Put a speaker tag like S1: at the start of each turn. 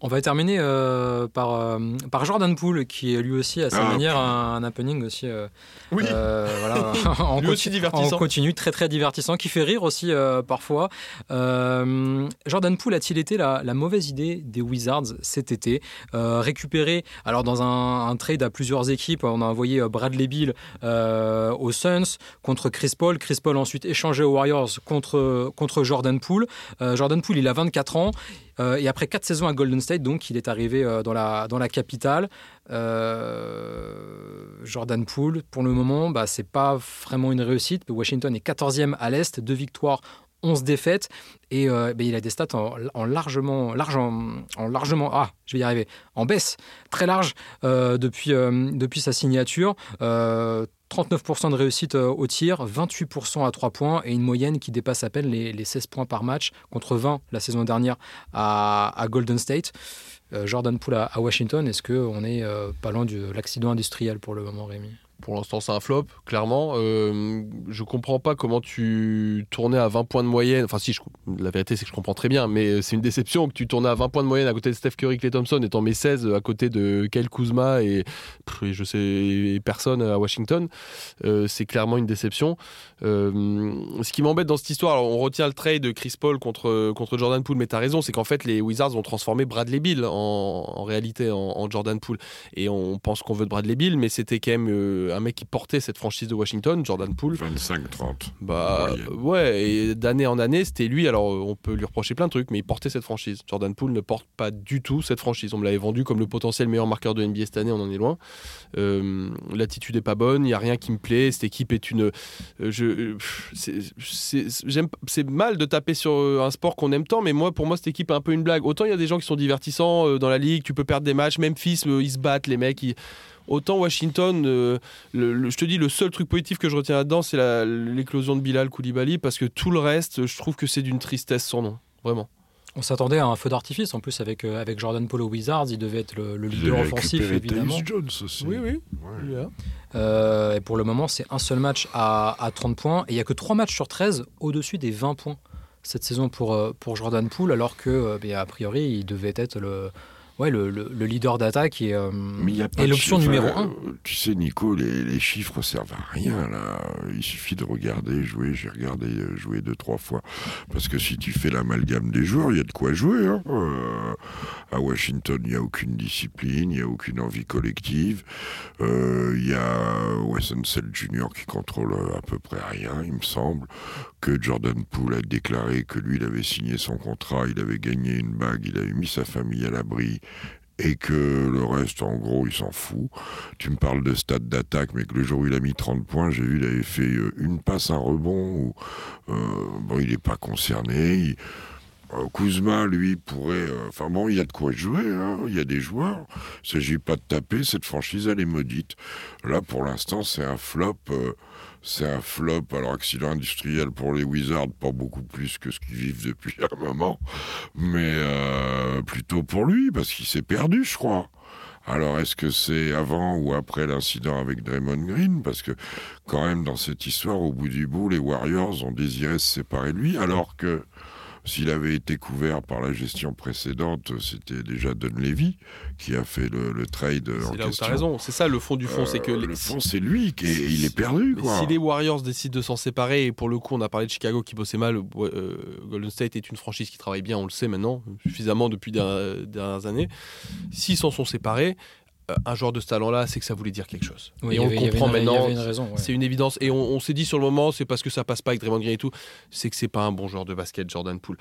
S1: On va terminer euh, par, euh, par Jordan Poole, qui est lui aussi à sa
S2: Ah.
S1: manière un, un happening aussi. euh,
S3: Oui.
S1: voilà, en,
S3: Lui aussi divertissant.
S1: en continu, très très divertissant, qui fait rire aussi parfois. Jordan Poole a-t-il été la, la mauvaise idée des Wizards cet été? Récupéré, alors dans un, un trade à plusieurs équipes, on a envoyé Bradley Bill aux Suns contre Chris Paul. Chris Paul ensuite échangé aux Warriors contre, contre Jordan Poole. Jordan Poole, il a 24 ans. Et après quatre saisons à Golden Donc il est arrivé euh, dans, la, dans la capitale. Euh, Jordan Poole, pour le moment, bah, c'est pas vraiment une réussite. Washington est 14e à l'Est, deux victoires, 11 défaites. Et euh, bah, il a des stats en, en largement, large en, en largement, ah, je vais y arriver, en baisse, très large depuis, depuis sa signature. Euh, 39% de réussite euh, au tir, 28% à 3 points et une moyenne qui dépasse à peine les, les 16 points par match contre 20 la saison dernière à, Golden State. Euh, Jordan Poole à, à Washington, est-ce qu'on est euh, pas loin de l'accident industriel pour le moment, Rémi?
S3: Pour l'instant, c'est un flop, clairement. Euh, je comprends pas comment tu tournais à 20 points de moyenne. Enfin, si, la vérité, c'est que je comprends très bien, mais c'est une déception que tu tournais à 20 points de moyenne à côté de Steph Curry, Clay Thompson, et t'en mets 16 à côté de Kyle Kuzma et, et je sais, personne à Washington. Euh, c'est clairement une déception. Euh, ce qui m'embête dans cette histoire, on retient le trade de Chris Paul contre, contre Jordan Poole, mais t'as raison, c'est qu'en fait, les Wizards ont transformé Bradley Bill en, en réalité en, en Jordan Poole. Et on pense qu'on veut de Bradley Bill, mais c'était quand même un mec qui portait cette franchise de Washington, Jordan Poole.
S2: 25-30.
S3: Bah
S2: Moyenne.
S3: ouais, et d'année en année, c'était lui. Alors euh, on peut lui reprocher plein de trucs, mais il portait cette franchise. Jordan Poole ne porte pas du tout cette franchise. On me l'avait vendu comme le potentiel meilleur marqueur de NBA cette année, on en est loin. Euh, L'attitude est pas bonne, il y a rien qui me plaît. Cette équipe est une. euh, je, c'est- mal de taper sur un sport qu'on aime tant, mais moi, pour moi, cette équipe est un peu une blague. Autant il y a des gens qui sont divertissants dans la ligue, tu peux perdre des matchs. Memphis, ils se battent, les mecs. ils- Autant Washington, euh, le- le- je te dis, le seul truc positif que je retiens là-dedans, c'est l'éclosion de Bilal Koulibaly, parce que tout le reste, je trouve que c'est d'une tristesse sans nom. Vraiment.
S1: On s'attendait à un feu d'artifice en plus avec, euh, avec Jordan Poole aux Wizards. Il devait être le, leader offensif, évidemment.
S2: Tyus Jones aussi.
S3: oui.
S2: Ouais.
S1: Euh, et pour le moment, c'est un seul match à, à 30 points. Et il n'y a que 3 matchs sur 13 au-dessus des 20 points cette saison pour, euh, pour Jordan Poole, alors que, euh, ben, a priori, il devait être le, ouais, le, le- le leader d'attaque et, euh, l'option numéro
S2: euh,
S1: 1.
S2: Tu sais, Nico, les, les chiffres servent à rien, là. Il suffit de regarder jouer. J'ai regardé euh, jouer deux, trois fois. Parce que si tu fais l'amalgame des joueurs, il y a de quoi jouer. hein. Euh, à Washington, il n'y a aucune discipline, il n'y a aucune envie collective. Euh, Il y a Wesson Jr. qui contrôle euh, à peu près rien, il me semble. Que Jordan Poole a déclaré que lui, il avait signé son contrat, il avait gagné une bague, il avait mis sa famille à l'abri et que le reste, en gros, il s'en fout. Tu me parles de stade d'attaque, mais que le jour où il a mis 30 points, j'ai vu, il avait fait euh, une passe, un rebond. Ou, euh, bon, il n'est pas concerné. Kuzma, lui, pourrait. euh, Enfin bon, il y a de quoi jouer. hein. Il y a des joueurs. Il ne s'agit pas de taper. Cette franchise, elle est maudite. Là, pour l'instant, c'est un flop. euh, c'est un flop. Alors, accident industriel pour les Wizards, pas beaucoup plus que ce qu'ils vivent depuis un moment. Mais euh, plutôt pour lui, parce qu'il s'est perdu, je crois. Alors, est-ce que c'est avant ou après l'incident avec Draymond Green? Parce que, quand même, dans cette histoire, au bout du bout, les Warriors ont désiré se séparer de lui, alors que s'il avait été couvert par la gestion précédente, c'était déjà Dunleavy qui a fait le, le trade en
S3: C'est là où
S2: question.
S3: t'as raison. C'est ça le fond du fond, c'est que
S2: Euh,
S3: les-
S2: le fond, c'est lui qui est, il est perdu, quoi.
S3: si les Warriors décident de s'en séparer, et pour le coup, on a parlé de Chicago qui bossait mal, euh, Golden State est une franchise qui travaille bien, on le sait maintenant, suffisamment depuis des dernières années. S'ils s'en sont séparés, euh, un joueur de ce talent-là, c'est que ça voulait dire quelque chose.
S1: Oui,
S3: et on
S1: avait-
S3: le
S1: avait
S3: comprend maintenant.
S1: ouais.
S3: C'est une évidence. Et on, on s'est dit sur le moment, c'est parce que ça passe pas avec Draymond Green et tout, c'est que c'est pas un bon joueur de basket, Jordan Poole.